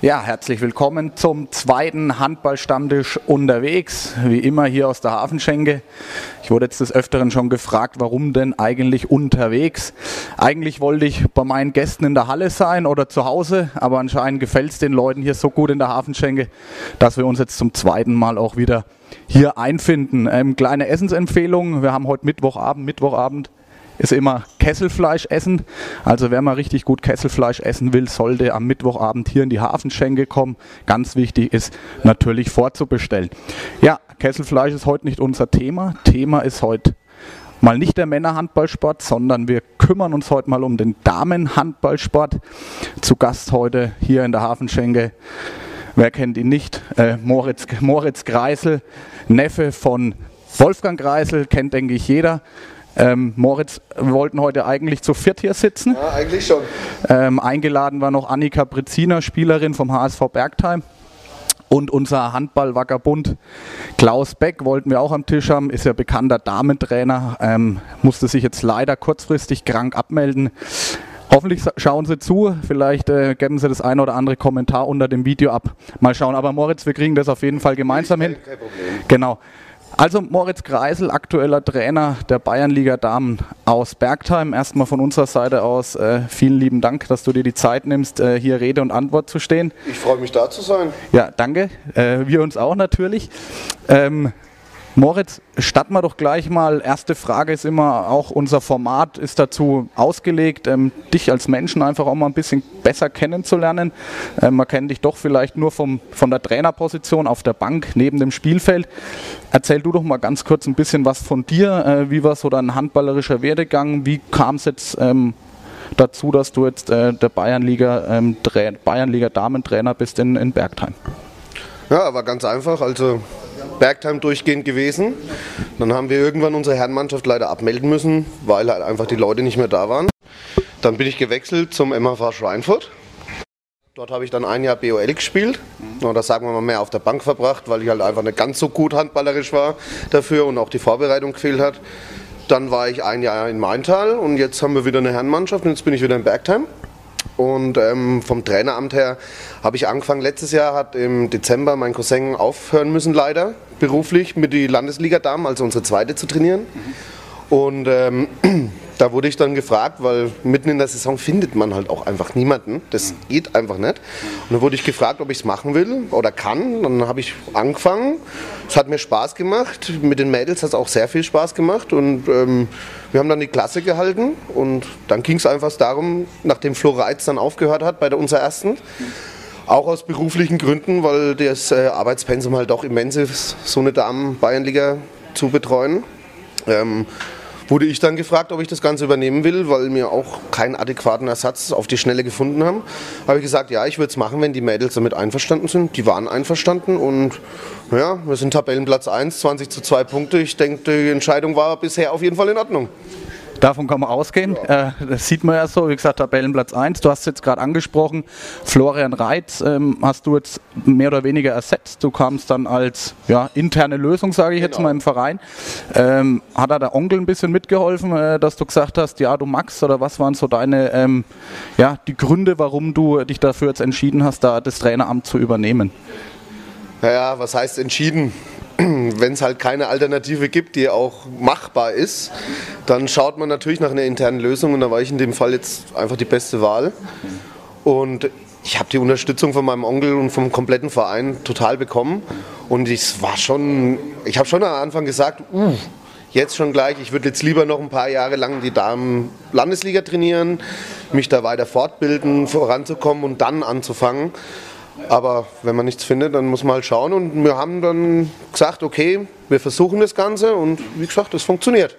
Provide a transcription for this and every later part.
Ja, herzlich willkommen zum zweiten Handballstammtisch unterwegs. Wie immer hier aus der Hafenschenke. Ich wurde jetzt des Öfteren schon gefragt, warum denn eigentlich unterwegs? Eigentlich wollte ich bei meinen Gästen in der Halle sein oder zu Hause, aber anscheinend gefällt es den Leuten hier so gut in der Hafenschenke, dass wir uns jetzt zum zweiten Mal auch wieder hier einfinden. Ähm, kleine Essensempfehlung. Wir haben heute Mittwochabend, Mittwochabend ist immer Kesselfleisch essen. Also wer mal richtig gut Kesselfleisch essen will, sollte am Mittwochabend hier in die Hafenschenke kommen. Ganz wichtig ist natürlich vorzubestellen. Ja, Kesselfleisch ist heute nicht unser Thema. Thema ist heute mal nicht der Männerhandballsport, sondern wir kümmern uns heute mal um den Damenhandballsport. Zu Gast heute hier in der Hafenschenke, wer kennt ihn nicht, äh, Moritz, Moritz Greisel, Neffe von Wolfgang Greisel, kennt denke ich jeder. Ähm, Moritz, wir wollten heute eigentlich zu viert hier sitzen. Ja, eigentlich schon. Ähm, eingeladen war noch Annika Breziner, Spielerin vom HSV Bergheim. Und unser Handball-Wackerbund Klaus Beck wollten wir auch am Tisch haben, ist ja bekannter Damentrainer, ähm, musste sich jetzt leider kurzfristig krank abmelden. Hoffentlich schauen Sie zu, vielleicht äh, geben Sie das ein oder andere Kommentar unter dem Video ab. Mal schauen, aber Moritz, wir kriegen das auf jeden Fall gemeinsam hin. Kein Problem. Genau. Also Moritz Kreisel, aktueller Trainer der Bayernliga Damen aus Bergheim. Erstmal von unserer Seite aus äh, vielen lieben Dank, dass du dir die Zeit nimmst, äh, hier Rede und Antwort zu stehen. Ich freue mich da zu sein. Ja, danke. Äh, wir uns auch natürlich. Ähm, Moritz, starten wir doch gleich mal. Erste Frage ist immer, auch unser Format ist dazu ausgelegt, ähm, dich als Menschen einfach auch mal ein bisschen besser kennenzulernen. Ähm, man kennt dich doch vielleicht nur vom, von der Trainerposition auf der Bank neben dem Spielfeld. Erzähl du doch mal ganz kurz ein bisschen was von dir. Äh, wie war so dein handballerischer Werdegang? Wie kam es jetzt ähm, dazu, dass du jetzt äh, der Bayernliga, ähm, Bayernliga Damentrainer bist in, in Bergheim? Ja, war ganz einfach. Also Bergheim durchgehend gewesen. Dann haben wir irgendwann unsere Herrenmannschaft leider abmelden müssen, weil halt einfach die Leute nicht mehr da waren. Dann bin ich gewechselt zum MHV Schweinfurt. Dort habe ich dann ein Jahr BOL gespielt. Oder sagen wir mal mehr auf der Bank verbracht, weil ich halt einfach nicht ganz so gut handballerisch war dafür und auch die Vorbereitung gefehlt hat. Dann war ich ein Jahr in Maintal und jetzt haben wir wieder eine Herrenmannschaft und jetzt bin ich wieder in Bergheim. Und ähm, vom Traineramt her habe ich angefangen. Letztes Jahr hat im Dezember mein Cousin aufhören müssen, leider beruflich mit die Landesliga Damen, also unsere zweite, zu trainieren. Mhm. Und ähm, da wurde ich dann gefragt, weil mitten in der Saison findet man halt auch einfach niemanden. Das geht einfach nicht. Und dann wurde ich gefragt, ob ich es machen will oder kann. Dann habe ich angefangen. Es hat mir Spaß gemacht. Mit den Mädels hat es auch sehr viel Spaß gemacht. Und ähm, wir haben dann die Klasse gehalten. Und dann ging es einfach darum, nachdem Flo Reitz dann aufgehört hat bei der unserer ersten, auch aus beruflichen Gründen, weil das äh, Arbeitspensum halt auch immens ist, so eine Damen-Bayernliga zu betreuen. Ähm, wurde ich dann gefragt, ob ich das Ganze übernehmen will, weil wir auch keinen adäquaten Ersatz auf die Schnelle gefunden haben. Habe ich gesagt, ja, ich würde es machen, wenn die Mädels damit einverstanden sind. Die waren einverstanden und ja, wir sind Tabellenplatz 1, 20 zu 2 Punkte. Ich denke, die Entscheidung war bisher auf jeden Fall in Ordnung. Davon kann man ausgehen. Ja. Äh, das sieht man ja so, wie gesagt, Tabellenplatz 1. Du hast es jetzt gerade angesprochen, Florian Reitz ähm, hast du jetzt mehr oder weniger ersetzt. Du kamst dann als ja, interne Lösung, sage ich genau. jetzt mal, im Verein. Ähm, hat da der Onkel ein bisschen mitgeholfen, äh, dass du gesagt hast, ja, du magst oder was waren so deine, ähm, ja, die Gründe, warum du dich dafür jetzt entschieden hast, da das Traineramt zu übernehmen? Naja, was heißt entschieden? wenn es halt keine Alternative gibt, die auch machbar ist, dann schaut man natürlich nach einer internen Lösung und da war ich in dem Fall jetzt einfach die beste Wahl. Und ich habe die Unterstützung von meinem Onkel und vom kompletten Verein total bekommen. Und ich war schon, ich habe schon am Anfang gesagt, uh, jetzt schon gleich, ich würde jetzt lieber noch ein paar Jahre lang die Damen-Landesliga trainieren, mich da weiter fortbilden, voranzukommen und dann anzufangen. Aber wenn man nichts findet, dann muss man halt schauen. Und wir haben dann gesagt, okay, wir versuchen das Ganze und wie gesagt, es funktioniert.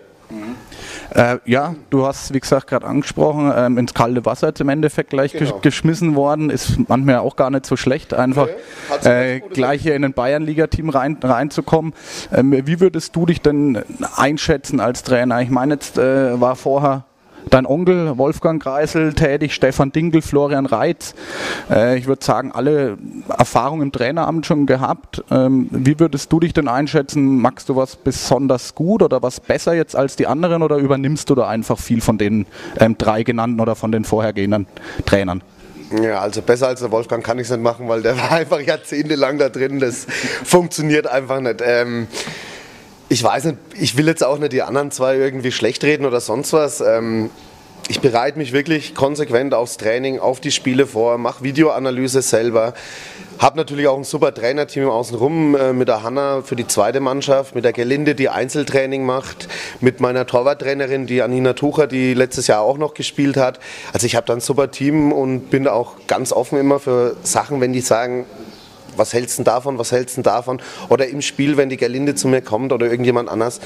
Äh, ja, du hast, wie gesagt, gerade angesprochen, ähm, ins kalte Wasser jetzt im Endeffekt gleich genau. geschmissen worden. Ist manchmal auch gar nicht so schlecht, einfach okay. äh, gleich hier in ein Bayernliga-Team rein, reinzukommen. Ähm, wie würdest du dich denn einschätzen als Trainer? Ich meine, jetzt äh, war vorher dein Onkel Wolfgang Kreisel tätig, Stefan Dinkel, Florian Reitz. Äh, ich würde sagen, alle Erfahrungen im Traineramt schon gehabt. Ähm, wie würdest du dich denn einschätzen? Magst du was besonders gut oder was besser jetzt als die anderen oder übernimmst du da einfach viel von den ähm, drei genannten oder von den vorhergehenden Trainern? Ja, also besser als der Wolfgang kann ich es nicht machen, weil der war einfach jahrzehntelang da drin. Das funktioniert einfach nicht. Ähm, ich weiß nicht, ich will jetzt auch nicht die anderen zwei irgendwie schlecht reden oder sonst was. Ähm, ich bereite mich wirklich konsequent aufs Training, auf die Spiele vor, mache Videoanalyse selber. Habe natürlich auch ein super Trainerteam außenrum äh, mit der Hanna für die zweite Mannschaft, mit der Gelinde, die Einzeltraining macht, mit meiner Torwarttrainerin, die Anina Tucher, die letztes Jahr auch noch gespielt hat. Also ich habe da ein super Team und bin auch ganz offen immer für Sachen, wenn die sagen, was hältst du davon, was hältst du davon? Oder im Spiel, wenn die Gerlinde zu mir kommt oder irgendjemand anders,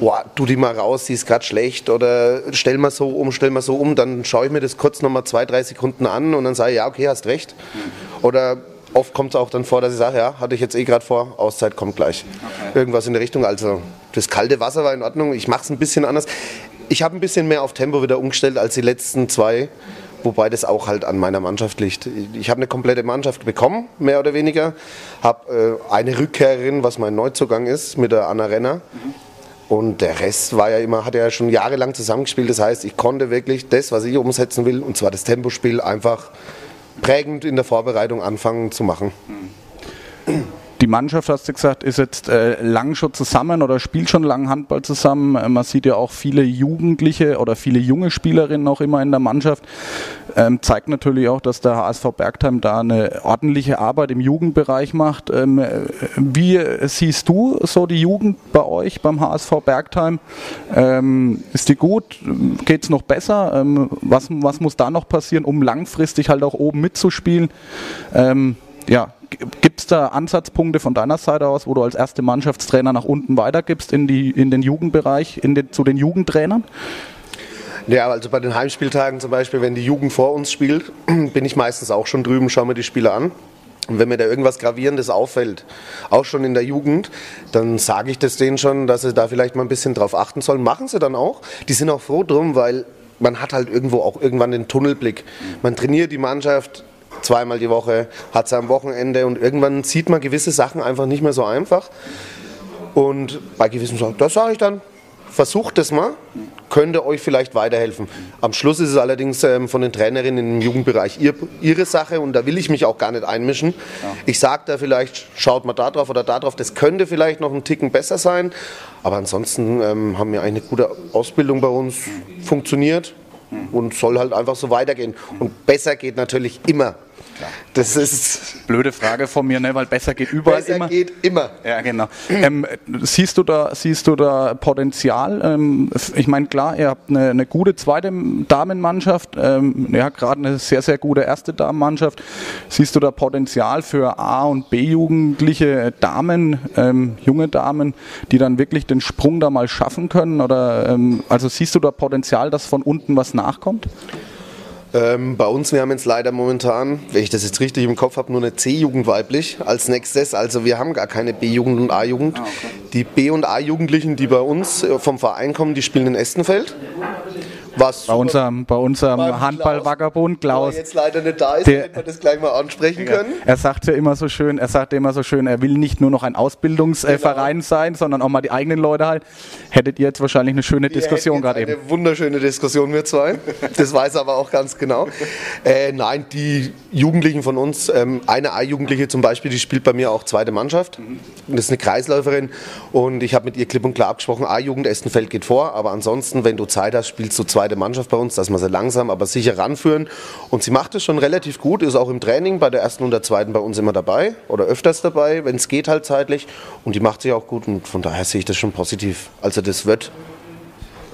oh, tu die mal raus, die ist gerade schlecht oder stell mal so um, stell mal so um, dann schaue ich mir das kurz nochmal zwei, drei Sekunden an und dann sage ich, ja, okay, hast recht. Oder oft kommt es auch dann vor, dass ich sage, ja, hatte ich jetzt eh gerade vor, Auszeit kommt gleich. Okay. Irgendwas in der Richtung. Also das kalte Wasser war in Ordnung. Ich mache es ein bisschen anders. Ich habe ein bisschen mehr auf Tempo wieder umgestellt als die letzten zwei wobei das auch halt an meiner Mannschaft liegt. Ich habe eine komplette Mannschaft bekommen, mehr oder weniger. Habe äh, eine Rückkehrerin, was mein Neuzugang ist, mit der Anna Renner. Und der Rest war ja immer, hat ja schon jahrelang zusammengespielt. Das heißt, ich konnte wirklich das, was ich umsetzen will, und zwar das Tempospiel, einfach prägend in der Vorbereitung anfangen zu machen. Die Mannschaft, hast du gesagt, ist jetzt äh, lang schon zusammen oder spielt schon lang Handball zusammen. Äh, man sieht ja auch viele Jugendliche oder viele junge Spielerinnen auch immer in der Mannschaft. Ähm, zeigt natürlich auch, dass der HSV Bergheim da eine ordentliche Arbeit im Jugendbereich macht. Ähm, äh, wie siehst du so die Jugend bei euch beim HSV Bergheim? Ähm, ist die gut? Geht es noch besser? Ähm, was, was muss da noch passieren, um langfristig halt auch oben mitzuspielen? Ähm, ja, Gibt es da Ansatzpunkte von deiner Seite aus, wo du als erste Mannschaftstrainer nach unten weitergibst in, die, in den Jugendbereich, in den, zu den Jugendtrainern? Ja, also bei den Heimspieltagen zum Beispiel, wenn die Jugend vor uns spielt, bin ich meistens auch schon drüben, schaue mir die Spieler an. Und wenn mir da irgendwas Gravierendes auffällt, auch schon in der Jugend, dann sage ich das denen schon, dass sie da vielleicht mal ein bisschen drauf achten sollen. Machen sie dann auch. Die sind auch froh drum, weil man hat halt irgendwo auch irgendwann den Tunnelblick. Man trainiert die Mannschaft zweimal die Woche, hat es am Wochenende und irgendwann sieht man gewisse Sachen einfach nicht mehr so einfach. Und bei gewissen Sachen, das sage ich dann, versucht es mal, könnte euch vielleicht weiterhelfen. Am Schluss ist es allerdings ähm, von den Trainerinnen im Jugendbereich ihr, ihre Sache und da will ich mich auch gar nicht einmischen. Ja. Ich sage da vielleicht, schaut mal da drauf oder da drauf, das könnte vielleicht noch ein Ticken besser sein, aber ansonsten ähm, haben wir eine gute Ausbildung bei uns, funktioniert und soll halt einfach so weitergehen. Und besser geht natürlich immer. Das ist blöde Frage von mir, ne? weil besser geht überall besser immer. geht immer. Ja, genau. Ähm, siehst du da, siehst du da Potenzial? Ähm, ich meine, klar, ihr habt eine, eine gute zweite Damenmannschaft, ähm, ja, gerade eine sehr, sehr gute erste Damenmannschaft. Siehst du da Potenzial für A- und B-jugendliche Damen, ähm, junge Damen, die dann wirklich den Sprung da mal schaffen können? Oder ähm, also siehst du da Potenzial, dass von unten was nachkommt? Ähm, bei uns, wir haben jetzt leider momentan, wenn ich das jetzt richtig im Kopf habe, nur eine C-Jugend weiblich als nächstes. Also wir haben gar keine B-Jugend und A-Jugend. Ah, okay. Die B- und A-Jugendlichen, die bei uns vom Verein kommen, die spielen in Estenfeld. Was bei unserem, bei unserem Handball-Vagabund Klaus. Der jetzt leider nicht da ist, der, hätte man das gleich mal ansprechen ja, können. Er sagte immer so schön, er sagte immer so schön, er will nicht nur noch ein Ausbildungsverein genau. sein, sondern auch mal die eigenen Leute halt. Hättet ihr jetzt wahrscheinlich eine schöne wir Diskussion gerade eben. Eine wunderschöne Diskussion wir zwei. Das weiß er aber auch ganz genau. Äh, nein, die Jugendlichen von uns, ähm, eine A-Jugendliche zum Beispiel, die spielt bei mir auch zweite Mannschaft. Mhm. Das ist eine Kreisläuferin und ich habe mit ihr klipp und klar abgesprochen, A-Jugend Estenfeld geht vor, aber ansonsten, wenn du Zeit hast, spielst du zweite zweite Mannschaft bei uns, dass wir sie langsam, aber sicher ranführen. Und sie macht es schon relativ gut, ist auch im Training bei der ersten und der zweiten bei uns immer dabei oder öfters dabei, wenn es geht halt zeitlich. Und die macht sich auch gut und von daher sehe ich das schon positiv. Also das wird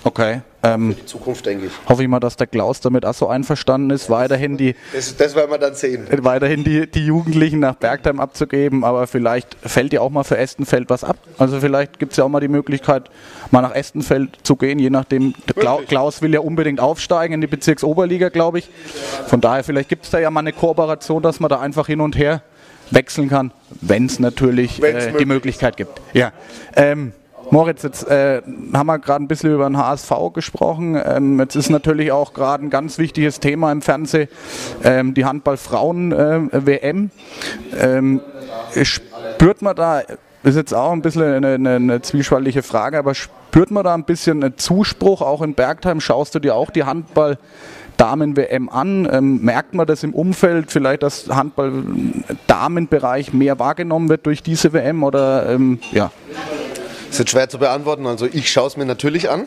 Okay. Ähm, Für die Zukunft, denke ich. Hoffe ich mal, dass der Klaus damit auch so einverstanden ist, weiterhin die, das, das werden wir dann sehen. weiterhin die, die Jugendlichen nach Bergheim abzugeben, aber vielleicht fällt ja auch mal für Estenfeld was ab. Also vielleicht gibt es ja auch mal die Möglichkeit, mal nach Estenfeld zu gehen, je nachdem. Kla Klaus will ja unbedingt aufsteigen in die Bezirksoberliga, glaube ich. Von daher, vielleicht gibt es da ja mal eine Kooperation, dass man da einfach hin und her wechseln kann, wenn es natürlich äh, die Möglichkeit gibt. Ja. Ähm, Moritz, jetzt äh, haben wir gerade ein bisschen über den HSV gesprochen. Ähm, jetzt ist natürlich auch gerade ein ganz wichtiges Thema im Fernsehen ähm, die Handball-Frauen-WM. Äh, ähm, spürt man da ist jetzt auch ein bisschen eine, eine, eine zwiespältige Frage, aber spürt man da ein bisschen einen Zuspruch auch in Bergheim? Schaust du dir auch die Handball Damen-WM an? Ähm, merkt man das im Umfeld, vielleicht, dass Handball-Damenbereich mehr wahrgenommen wird durch diese WM oder ähm, ja? Das ist schwer zu beantworten. Also ich schaue es mir natürlich an.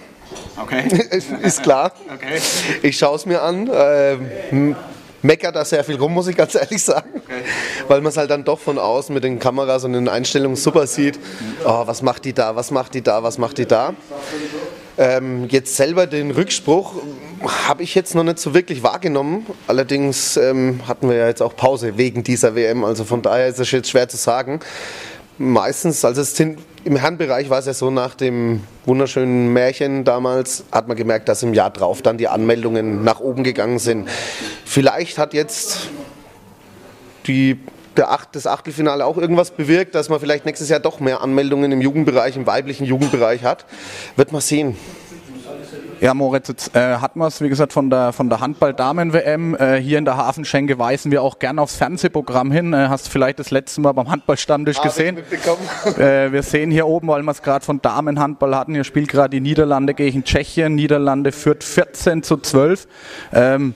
Okay. ist klar. Okay. Ich schaue es mir an. Ähm, meckert da sehr viel rum, muss ich ganz ehrlich sagen. Okay. Weil man es halt dann doch von außen mit den Kameras und den Einstellungen super sieht. Oh, was macht die da, was macht die da, was macht die da. Ähm, jetzt selber den Rückspruch habe ich jetzt noch nicht so wirklich wahrgenommen. Allerdings ähm, hatten wir ja jetzt auch Pause wegen dieser WM. Also von daher ist es jetzt schwer zu sagen. Meistens, also es sind, im Herrenbereich war es ja so, nach dem wunderschönen Märchen damals hat man gemerkt, dass im Jahr drauf dann die Anmeldungen nach oben gegangen sind. Vielleicht hat jetzt die der Acht, das Achtelfinale auch irgendwas bewirkt, dass man vielleicht nächstes Jahr doch mehr Anmeldungen im Jugendbereich, im weiblichen Jugendbereich hat. Wird man sehen. Ja, Moritz, jetzt äh, hatten wir es, wie gesagt, von der, von der Handball-Damen-WM. Äh, hier in der Hafenschenke weisen wir auch gerne aufs Fernsehprogramm hin. Äh, hast du vielleicht das letzte Mal beim Handballstammtisch gesehen? Äh, wir sehen hier oben, weil wir es gerade von Damenhandball hatten, hier spielt gerade die Niederlande gegen Tschechien. Niederlande führt 14 zu 12. Ähm,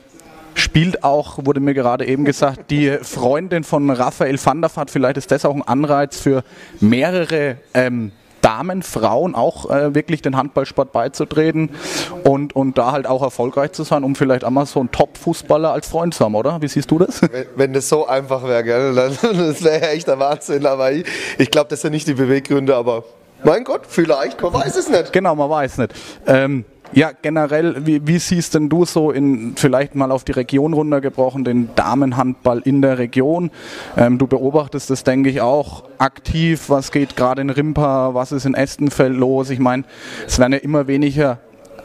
spielt auch, wurde mir gerade eben gesagt, die Freundin von Raphael van der Vaart. Vielleicht ist das auch ein Anreiz für mehrere ähm, Damen, Frauen auch äh, wirklich den Handballsport beizutreten und, und da halt auch erfolgreich zu sein, um vielleicht einmal so einen Top-Fußballer als Freund zu haben, oder? Wie siehst du das? Wenn, wenn das so einfach wäre, gell, dann das wäre echt der Wahnsinn. Aber ich, ich glaube, das sind nicht die Beweggründe, aber mein Gott, vielleicht, man weiß es nicht. Genau, man weiß nicht. Ähm, ja, generell, wie, wie, siehst denn du so in vielleicht mal auf die Region runtergebrochen, den Damenhandball in der Region? Ähm, du beobachtest das, denke ich, auch aktiv. Was geht gerade in Rimpa, was ist in Estenfeld los? Ich meine, es werden ja immer weniger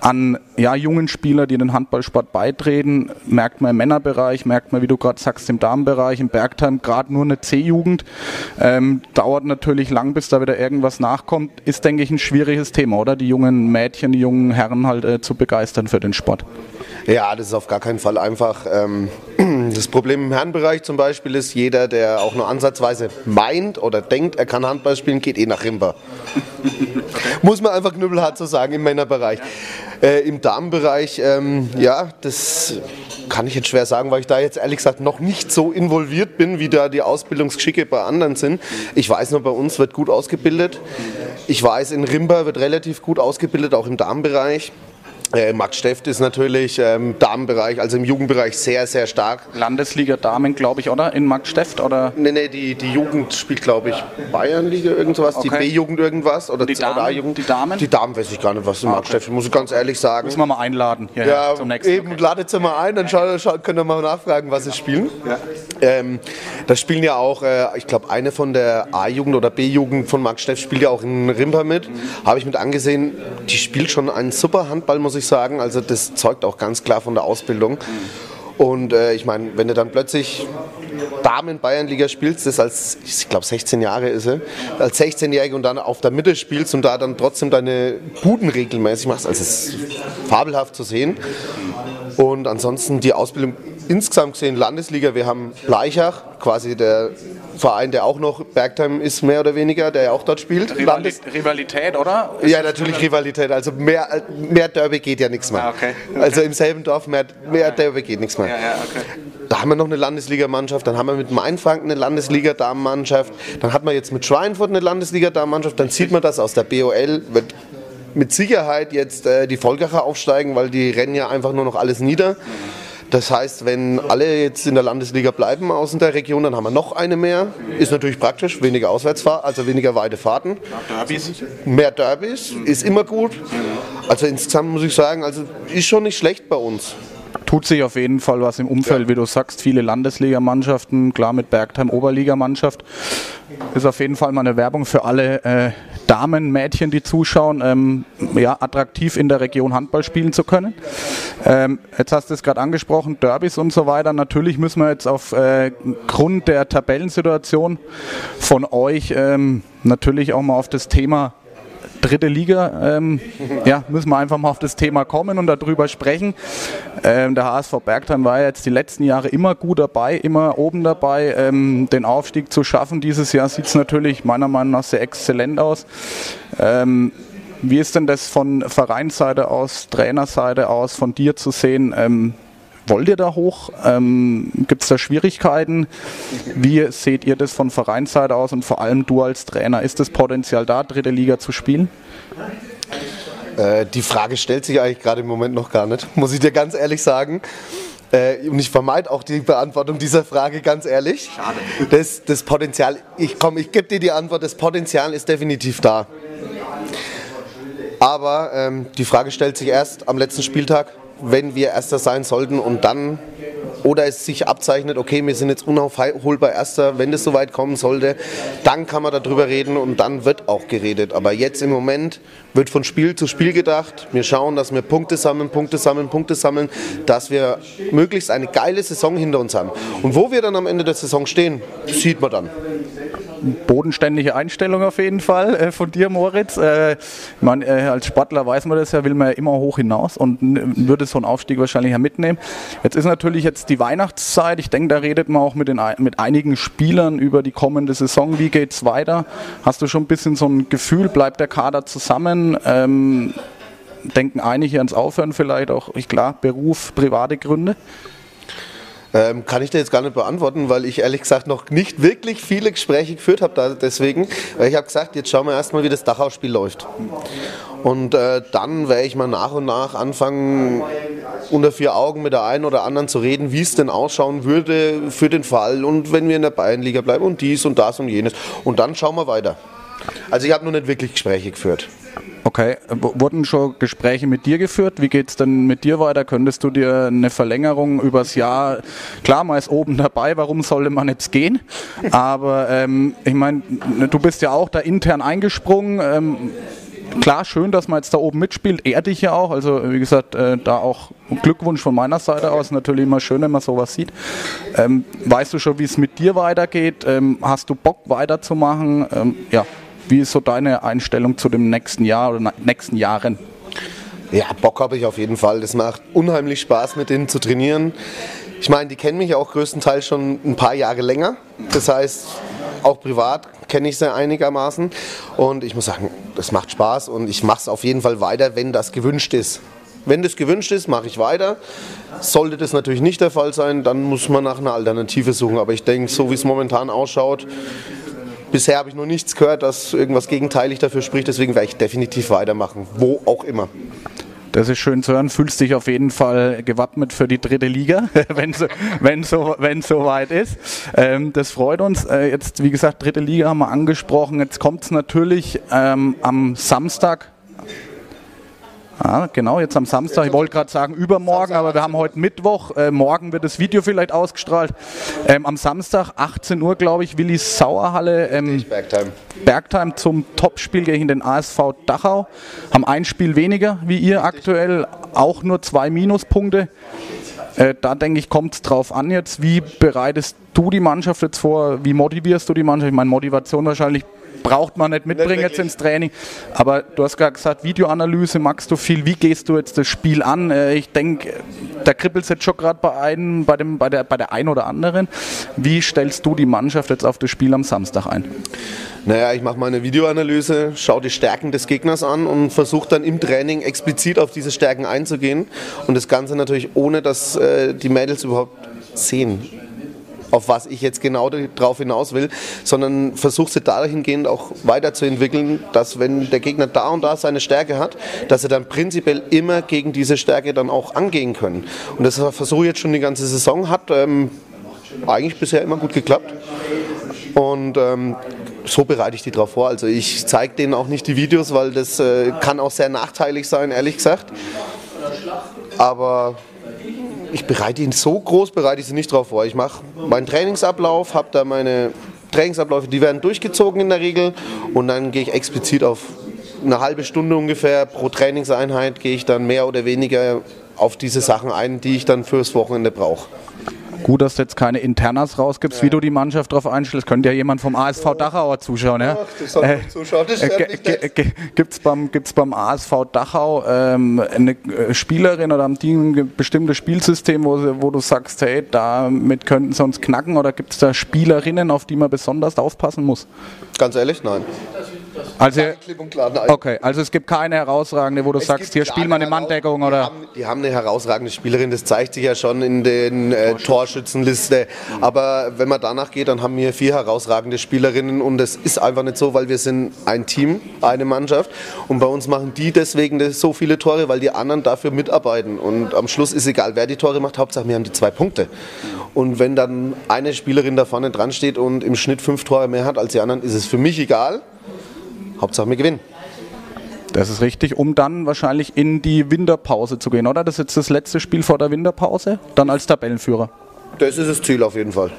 an ja, jungen Spieler, die den Handballsport beitreten, merkt man im Männerbereich, merkt man, wie du gerade sagst, im Damenbereich, im Bergheim gerade nur eine C-Jugend. Ähm, dauert natürlich lang, bis da wieder irgendwas nachkommt. Ist, denke ich, ein schwieriges Thema, oder? Die jungen Mädchen, die jungen Herren halt äh, zu begeistern für den Sport. Ja, das ist auf gar keinen Fall einfach. Ähm, das Problem im Herrenbereich zum Beispiel ist, jeder, der auch nur ansatzweise meint oder denkt, er kann Handball spielen, geht eh nach Rimba. Muss man einfach knüppelhart so sagen im Männerbereich. Äh, Im Damenbereich, ähm, ja, das kann ich jetzt schwer sagen, weil ich da jetzt ehrlich gesagt noch nicht so involviert bin, wie da die Ausbildungsgeschicke bei anderen sind. Ich weiß nur, bei uns wird gut ausgebildet. Ich weiß, in Rimba wird relativ gut ausgebildet, auch im Damenbereich. Äh, Max Steft ist natürlich im ähm, Damenbereich, also im Jugendbereich sehr, sehr stark. Landesliga Damen, glaube ich, oder? In Max Steft? Oder? Nee, nee, die, die Jugend spielt, glaube ich, Bayernliga irgend sowas, okay. die B-Jugend irgendwas. Oder die, Damen, die Damen? Die Damen weiß ich gar nicht, was in ah, Max okay. Steft muss ich ganz ehrlich sagen. Müssen wir mal einladen hier ja, zum nächsten. Eben, okay. ladet sie mal ein, dann schau, schau, könnt ihr mal nachfragen, was sie spielen. Ja. Ähm, das spielen ja auch, äh, ich glaube, eine von der A-Jugend oder B-Jugend von Max Steff spielt ja auch in Rimper mit. Mhm. Habe ich mit angesehen, die spielt schon einen super Handball, muss ich sagen. Also das zeugt auch ganz klar von der Ausbildung. Und äh, ich meine, wenn du dann plötzlich Damen Bayernliga spielst, das als, ich glaube 16 Jahre ist er, als 16-Jährige und dann auf der Mitte spielst und da dann trotzdem deine Buden regelmäßig machst, also es ist fabelhaft zu sehen. Und ansonsten die Ausbildung insgesamt gesehen Landesliga. Wir haben Bleichach, quasi der Verein, der auch noch Bergheim ist, mehr oder weniger, der ja auch dort spielt. Rivali Rivalität, oder? Ist ja, natürlich Rivalität. Also mehr, mehr Derby geht ja nichts mehr. Ah, okay. Okay. Also im selben Dorf mehr, mehr Derby geht nichts mehr. Ja, ja, okay. Da haben wir noch eine Landesligamannschaft, dann haben wir mit Mainfranken eine Landesliga-Damenmannschaft, dann hat man jetzt mit Schweinfurt eine Landesliga-Damenmannschaft, dann sieht man das aus der BOL, wird mit Sicherheit jetzt äh, die Volgacher aufsteigen, weil die rennen ja einfach nur noch alles nieder. Das heißt, wenn alle jetzt in der Landesliga bleiben aus der Region, dann haben wir noch eine mehr. Ist natürlich praktisch, weniger Auswärtsfahrten, also weniger weite Fahrten. Derbys? Mehr Derbys, ist immer gut. Also insgesamt muss ich sagen, also ist schon nicht schlecht bei uns tut sich auf jeden Fall was im Umfeld, ja. wie du sagst. Viele Landesligamannschaften, klar mit Bergheim Oberligamannschaft. Ist auf jeden Fall mal eine Werbung für alle äh, Damen, Mädchen, die zuschauen, ähm, ja, attraktiv in der Region Handball spielen zu können. Ähm, jetzt hast du es gerade angesprochen, Derbys und so weiter. Natürlich müssen wir jetzt aufgrund äh, der Tabellensituation von euch ähm, natürlich auch mal auf das Thema dritte Liga, ähm, ja, müssen wir einfach mal auf das Thema kommen und darüber sprechen. Ähm, der HSV Bergheim war jetzt die letzten Jahre immer gut dabei, immer oben dabei. Ähm, den Aufstieg zu schaffen dieses Jahr sieht es natürlich meiner Meinung nach sehr exzellent aus. Ähm, wie ist denn das von Vereinsseite aus, Trainerseite aus, von dir zu sehen? Wollt ihr da hoch? Ähm, Gibt es da Schwierigkeiten? Wie seht ihr das von Vereinsseite aus und vor allem du als Trainer? Ist das Potenzial da, dritte Liga zu spielen? Äh, die Frage stellt sich eigentlich gerade im Moment noch gar nicht, muss ich dir ganz ehrlich sagen. Äh, und ich vermeide auch die Beantwortung dieser Frage ganz ehrlich. Schade. Das, das Potenzial, ich komme, ich gebe dir die Antwort, das Potenzial ist definitiv da. Aber ähm, die Frage stellt sich erst am letzten Spieltag wenn wir Erster sein sollten und dann oder es sich abzeichnet, okay, wir sind jetzt unaufholbar Erster, wenn es soweit kommen sollte, dann kann man darüber reden und dann wird auch geredet. Aber jetzt im Moment wird von Spiel zu Spiel gedacht. Wir schauen, dass wir Punkte sammeln, Punkte sammeln, Punkte sammeln, dass wir möglichst eine geile Saison hinter uns haben. Und wo wir dann am Ende der Saison stehen, sieht man dann bodenständige Einstellung auf jeden Fall äh, von dir, Moritz. Äh, ich meine, äh, als Sportler weiß man das ja, will man ja immer hoch hinaus und würde so einen Aufstieg wahrscheinlich ja mitnehmen. Jetzt ist natürlich jetzt die Weihnachtszeit. Ich denke, da redet man auch mit, den, mit einigen Spielern über die kommende Saison. Wie geht es weiter? Hast du schon ein bisschen so ein Gefühl, bleibt der Kader zusammen? Ähm, denken einige ans Aufhören vielleicht auch, ich klar, Beruf, private Gründe? Ähm, kann ich dir jetzt gar nicht beantworten, weil ich ehrlich gesagt noch nicht wirklich viele Gespräche geführt habe deswegen. Weil ich habe gesagt, jetzt schauen wir erstmal, wie das Dachau-Spiel läuft. Und äh, dann werde ich mal nach und nach anfangen, unter vier Augen mit der einen oder anderen zu reden, wie es denn ausschauen würde für den Fall und wenn wir in der Bayernliga bleiben und dies und das und jenes. Und dann schauen wir weiter. Also ich habe noch nicht wirklich Gespräche geführt. Okay, wurden schon Gespräche mit dir geführt? Wie geht es denn mit dir weiter? Könntest du dir eine Verlängerung übers Jahr, klar, man ist oben dabei, warum sollte man jetzt gehen? Aber ähm, ich meine, du bist ja auch da intern eingesprungen. Ähm, klar, schön, dass man jetzt da oben mitspielt, ehrt dich ja auch. Also wie gesagt, äh, da auch Glückwunsch von meiner Seite aus. Natürlich immer schön, wenn man sowas sieht. Ähm, weißt du schon, wie es mit dir weitergeht? Ähm, hast du Bock weiterzumachen? Ähm, ja, wie ist so deine Einstellung zu dem nächsten Jahr oder nächsten Jahren? Ja, Bock habe ich auf jeden Fall. Das macht unheimlich Spaß, mit denen zu trainieren. Ich meine, die kennen mich auch größtenteils schon ein paar Jahre länger. Das heißt, auch privat kenne ich sie einigermaßen. Und ich muss sagen, das macht Spaß und ich mache es auf jeden Fall weiter, wenn das gewünscht ist. Wenn das gewünscht ist, mache ich weiter. Sollte das natürlich nicht der Fall sein, dann muss man nach einer Alternative suchen. Aber ich denke, so wie es momentan ausschaut, bisher habe ich noch nichts gehört, dass irgendwas gegenteilig dafür spricht. Deswegen werde ich definitiv weitermachen, wo auch immer. Das ist schön zu hören. Fühlst dich auf jeden Fall gewappnet für die dritte Liga, wenn so, wenn so, wenn so weit ist. Ähm, das freut uns. Äh, jetzt, wie gesagt, dritte Liga haben wir angesprochen. Jetzt kommt es natürlich ähm, am Samstag ja, genau, jetzt am Samstag. Ich wollte gerade sagen übermorgen, aber wir haben heute Mittwoch. Äh, morgen wird das Video vielleicht ausgestrahlt. Ähm, am Samstag, 18 Uhr, glaube ich, Willis Sauerhalle. Ähm, Bergheim. Bergheim zum Topspiel gegen den ASV Dachau. Haben ein Spiel weniger wie ihr aktuell, auch nur zwei Minuspunkte. Äh, da denke ich, kommt es drauf an jetzt. Wie bereitest du die Mannschaft jetzt vor? Wie motivierst du die Mannschaft? Ich meine, Motivation wahrscheinlich braucht man nicht mitbringen nicht jetzt ins Training. Aber du hast gerade gesagt, Videoanalyse magst du viel. Wie gehst du jetzt das Spiel an? Äh, ich denke, da kribbelt es jetzt schon gerade bei, einem, bei, bei, der, bei der einen oder anderen. Wie stellst du die Mannschaft jetzt auf das Spiel am Samstag ein? Naja, ich mache meine Videoanalyse, schaue die Stärken des Gegners an und versuche dann im Training explizit auf diese Stärken einzugehen. Und das Ganze natürlich ohne, dass äh, die Mädels überhaupt sehen auf was ich jetzt genau darauf hinaus will, sondern versuche sie dahingehend auch weiterzuentwickeln, dass wenn der Gegner da und da seine Stärke hat, dass sie dann prinzipiell immer gegen diese Stärke dann auch angehen können. Und das versuche ich jetzt schon die ganze Saison, hat ähm, eigentlich bisher immer gut geklappt. Und ähm, so bereite ich die darauf vor. Also ich zeige denen auch nicht die Videos, weil das äh, kann auch sehr nachteilig sein, ehrlich gesagt. Aber ich bereite ihn so groß, bereite ich sie nicht drauf vor. Ich mache meinen Trainingsablauf, habe da meine Trainingsabläufe, die werden durchgezogen in der Regel und dann gehe ich explizit auf eine halbe Stunde ungefähr pro Trainingseinheit gehe ich dann mehr oder weniger auf diese Sachen ein, die ich dann fürs Wochenende brauche. Gut, dass du jetzt keine Internas rausgibst, ja. wie du die Mannschaft darauf einstellst. Könnte ja jemand vom ASV ja. Dachau zuschauen. Ja? Ach, das soll äh, zuschauen. Das äh, Gibt es beim, gibt's beim ASV Dachau ähm, eine äh, Spielerin oder haben die ein bestimmtes Spielsystem, wo, wo du sagst, hey, damit könnten sie uns knacken? Oder gibt es da Spielerinnen, auf die man besonders aufpassen muss? Ganz ehrlich, nein. Also, okay, also es gibt keine herausragende, wo du es sagst, hier spielt man eine Manndeckung die oder? Haben, die haben eine herausragende Spielerin, das zeigt sich ja schon in den äh, Torschützenliste. Aber wenn man danach geht, dann haben wir vier herausragende Spielerinnen und es ist einfach nicht so, weil wir sind ein Team, eine Mannschaft und bei uns machen die deswegen so viele Tore, weil die anderen dafür mitarbeiten und am Schluss ist egal, wer die Tore macht, Hauptsache wir haben die zwei Punkte. Und wenn dann eine Spielerin da vorne dran steht und im Schnitt fünf Tore mehr hat als die anderen, ist es für mich egal. Hauptsache wir gewinnen. Das ist richtig, um dann wahrscheinlich in die Winterpause zu gehen, oder? Das ist jetzt das letzte Spiel vor der Winterpause, dann als Tabellenführer. Das ist das Ziel auf jeden Fall.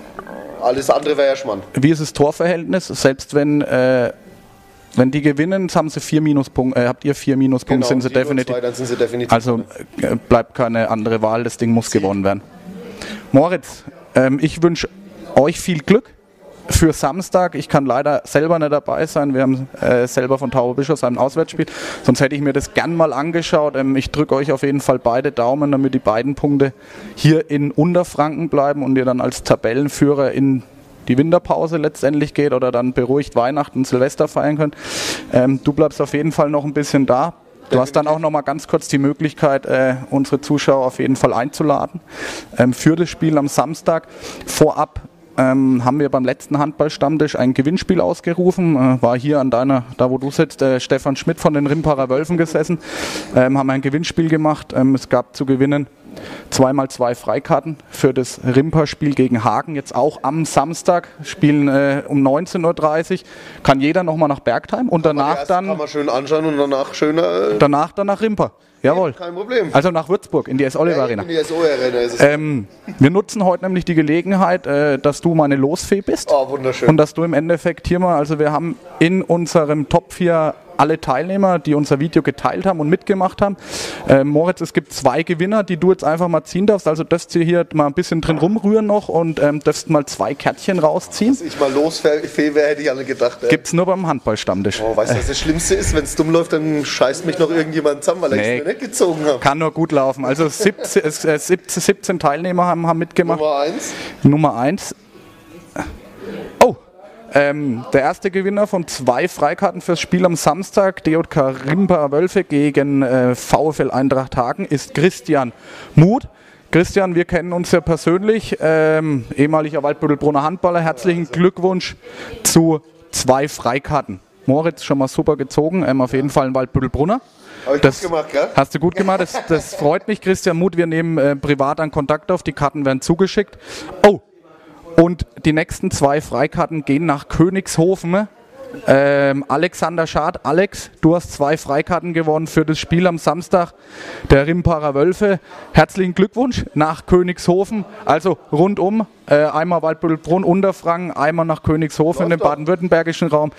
Alles andere wäre ja Schmarrn. Wie ist das Torverhältnis? Selbst wenn, äh, wenn die gewinnen, haben sie vier Minuspunkte, äh, habt ihr vier Minuspunkte, genau, sind, sie definitiv, zwei, sind sie definitiv. Also äh, bleibt keine andere Wahl, das Ding muss gewonnen werden. Moritz, ähm, ich wünsche euch viel Glück für Samstag. Ich kann leider selber nicht dabei sein. Wir haben äh, selber von Tauber Bischofsheim ein Auswärtsspiel. Sonst hätte ich mir das gern mal angeschaut. Ähm, ich drücke euch auf jeden Fall beide Daumen, damit die beiden Punkte hier in Unterfranken bleiben und ihr dann als Tabellenführer in die Winterpause letztendlich geht oder dann beruhigt Weihnachten und Silvester feiern könnt. Ähm, du bleibst auf jeden Fall noch ein bisschen da. Du hast dann auch noch mal ganz kurz die Möglichkeit, äh, unsere Zuschauer auf jeden Fall einzuladen ähm, für das Spiel am Samstag. Vorab ähm, haben wir beim letzten Handballstammtisch ein Gewinnspiel ausgerufen. Äh, war hier an deiner, da wo du sitzt, äh, Stefan Schmidt von den Rimparer Wölfen gesessen. Ähm, haben ein Gewinnspiel gemacht. Ähm, es gab zu gewinnen zweimal zwei Freikarten für das Rimper-Spiel gegen Hagen. Jetzt auch am Samstag spielen äh, um 19.30 Uhr. Kann jeder nochmal nach Bergheim und kann danach dann. Kann man schön anschauen und danach schöner. Äh danach dann nach Rimper. Jawohl. Kein Problem. Also nach Würzburg, in die S-Oliver Arena. in die S-Oliver Arena ähm, wir nutzen heute nämlich die Gelegenheit, äh, dass du meine Losfee bist. Oh, wunderschön. Und dass du im Endeffekt hier mal, also wir haben in unserem Top 4 alle Teilnehmer, die unser Video geteilt haben und mitgemacht haben. Äh, Moritz, es gibt zwei Gewinner, die du jetzt einfach mal ziehen darfst. Also darfst du hier mal ein bisschen drin rumrühren noch und ähm, darfst mal zwei Kärtchen rausziehen. Dass ich mal losfee wäre, hätte ich alle gedacht. Gibt es nur beim Handballstammtisch. Oh, weißt du, was das Schlimmste ist? Wenn es dumm läuft, dann scheißt mich noch irgendjemand zusammen, weil nee, ich es nicht gezogen habe. Kann nur gut laufen. Also 17, äh, 17, 17 Teilnehmer haben, haben mitgemacht. Nummer 1. Nummer 1. Ähm, der erste Gewinner von zwei Freikarten fürs Spiel am Samstag, DJK Rimper Wölfe gegen äh, VfL Eintracht Hagen, ist Christian Muth. Christian, wir kennen uns ja persönlich, ähm, ehemaliger Waldbüttelbrunner Handballer. Herzlichen Glückwunsch zu zwei Freikarten. Moritz schon mal super gezogen, ähm, auf jeden Fall ein Waldbüttelbrunner. Das gemacht, gell? Hast du gut gemacht, das, das freut mich, Christian Muth. Wir nehmen äh, privat einen Kontakt auf, die Karten werden zugeschickt. Oh, und die nächsten zwei Freikarten gehen nach Königshofen. Ähm, Alexander Schad, Alex, du hast zwei Freikarten gewonnen für das Spiel am Samstag der Rimparer Wölfe. Herzlichen Glückwunsch nach Königshofen. Also rundum, äh, einmal Waldbüttelbrunn, Unterfranken, einmal nach Königshofen im baden-württembergischen Raum.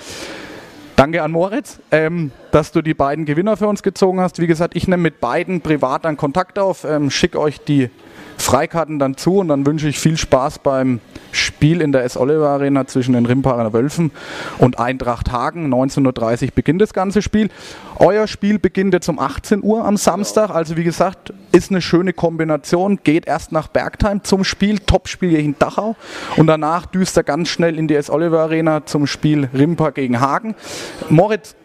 Danke an Moritz, ähm, dass du die beiden Gewinner für uns gezogen hast. Wie gesagt, ich nehme mit beiden privat einen Kontakt auf, ähm, schicke euch die Freikarten dann zu und dann wünsche ich viel Spaß beim Spiel in der S-Oliver Arena zwischen den Rimparer Wölfen und Eintracht Hagen. 19.30 Uhr beginnt das ganze Spiel. Euer Spiel beginnt jetzt um 18 Uhr am Samstag. Also wie gesagt, ist eine schöne Kombination. Geht erst nach Bergheim zum Spiel, Topspiel in Dachau und danach düst er ganz schnell in die S-Oliver Arena zum Spiel Rimper gegen Hagen. Moritz,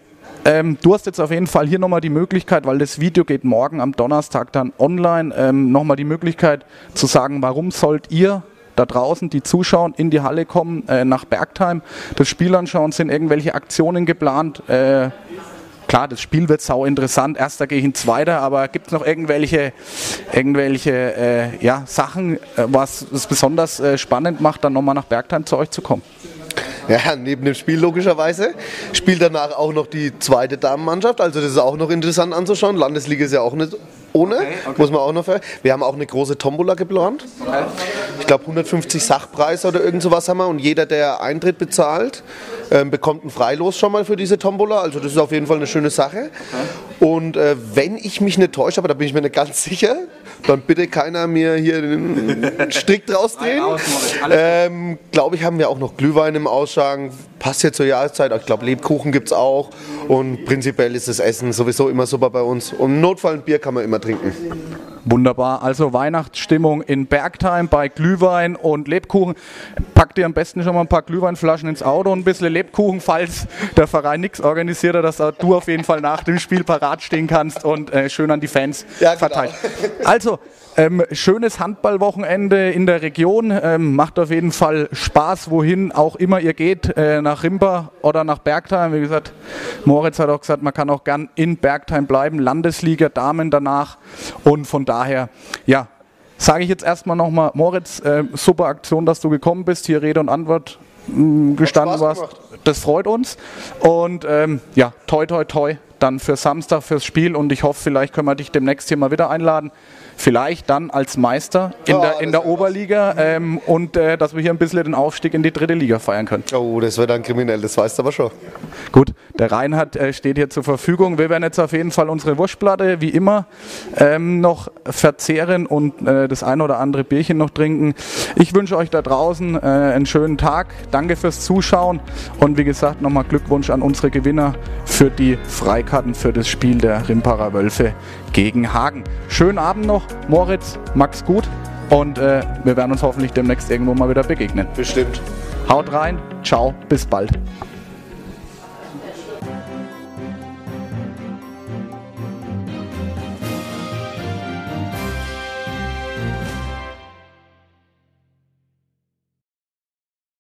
ähm, du hast jetzt auf jeden Fall hier nochmal die Möglichkeit, weil das Video geht morgen am Donnerstag dann online, ähm, nochmal die Möglichkeit zu sagen, warum sollt ihr da draußen, die zuschauen, in die Halle kommen, äh, nach Bergheim, das Spiel anschauen, sind irgendwelche Aktionen geplant. Äh, klar, das Spiel wird sau interessant, erster gegen zweiter, aber gibt es noch irgendwelche, irgendwelche äh, ja, Sachen, äh, was es besonders äh, spannend macht, dann nochmal nach Bergheim zu euch zu kommen? Ja, neben dem Spiel logischerweise spielt danach auch noch die zweite Damenmannschaft. Also das ist auch noch interessant anzuschauen. Landesliga ist ja auch nicht ohne, okay, okay. muss man auch noch. Wir haben auch eine große Tombola geplant. Okay. Ich glaube 150 Sachpreise oder irgend sowas haben wir und jeder, der Eintritt bezahlt, äh, bekommt ein Freilos schon mal für diese Tombola. Also das ist auf jeden Fall eine schöne Sache. Und äh, wenn ich mich nicht täusche, aber da bin ich mir nicht ganz sicher, dann bitte keiner mir hier den Strick draus drehen. Ähm, glaube ich, haben wir auch noch Glühwein im Ausschank. Passt jetzt zur Jahreszeit. Ich glaube, Lebkuchen gibt es auch. Und prinzipiell ist das Essen sowieso immer super bei uns. Und im Notfall ein Bier kann man immer trinken. Wunderbar. Also Weihnachtsstimmung in Bergheim bei Glühwein und Lebkuchen. Packt ihr am besten schon mal ein paar Glühweinflaschen ins Auto und ein bisschen Lebkuchen, falls der Verein nichts organisiert hat, dass du auf jeden Fall nach dem Spiel parat stehen kannst und äh, schön an die Fans ja, genau. verteilt. Also, ähm, schönes Handballwochenende in der Region. Ähm, macht auf jeden Fall Spaß, wohin auch immer ihr geht, äh, nach Rimper oder nach Bergheim. Wie gesagt, Moritz hat auch gesagt, man kann auch gern in Bergheim bleiben. Landesliga, Damen danach. Und von daher, ja, sage ich jetzt erstmal nochmal, Moritz, äh, super Aktion, dass du gekommen bist, hier Rede und Antwort mh, gestanden warst. Das freut uns. Und ähm, ja, toi, toi, toi, dann für Samstag fürs Spiel. Und ich hoffe, vielleicht können wir dich demnächst hier mal wieder einladen vielleicht dann als Meister in oh, der, in der Oberliga ähm, und äh, dass wir hier ein bisschen den Aufstieg in die dritte Liga feiern können. Oh, das wird dann kriminell, das weißt du aber schon. Gut, der Reinhard äh, steht hier zur Verfügung. Wir werden jetzt auf jeden Fall unsere Wurstplatte wie immer ähm, noch verzehren und äh, das ein oder andere Bierchen noch trinken. Ich wünsche euch da draußen äh, einen schönen Tag. Danke fürs Zuschauen und wie gesagt nochmal Glückwunsch an unsere Gewinner für die Freikarten für das Spiel der Rimparer Wölfe gegen Hagen. Schönen Abend noch, Moritz, Max gut und äh, wir werden uns hoffentlich demnächst irgendwo mal wieder begegnen. Bestimmt. Haut rein, ciao, bis bald.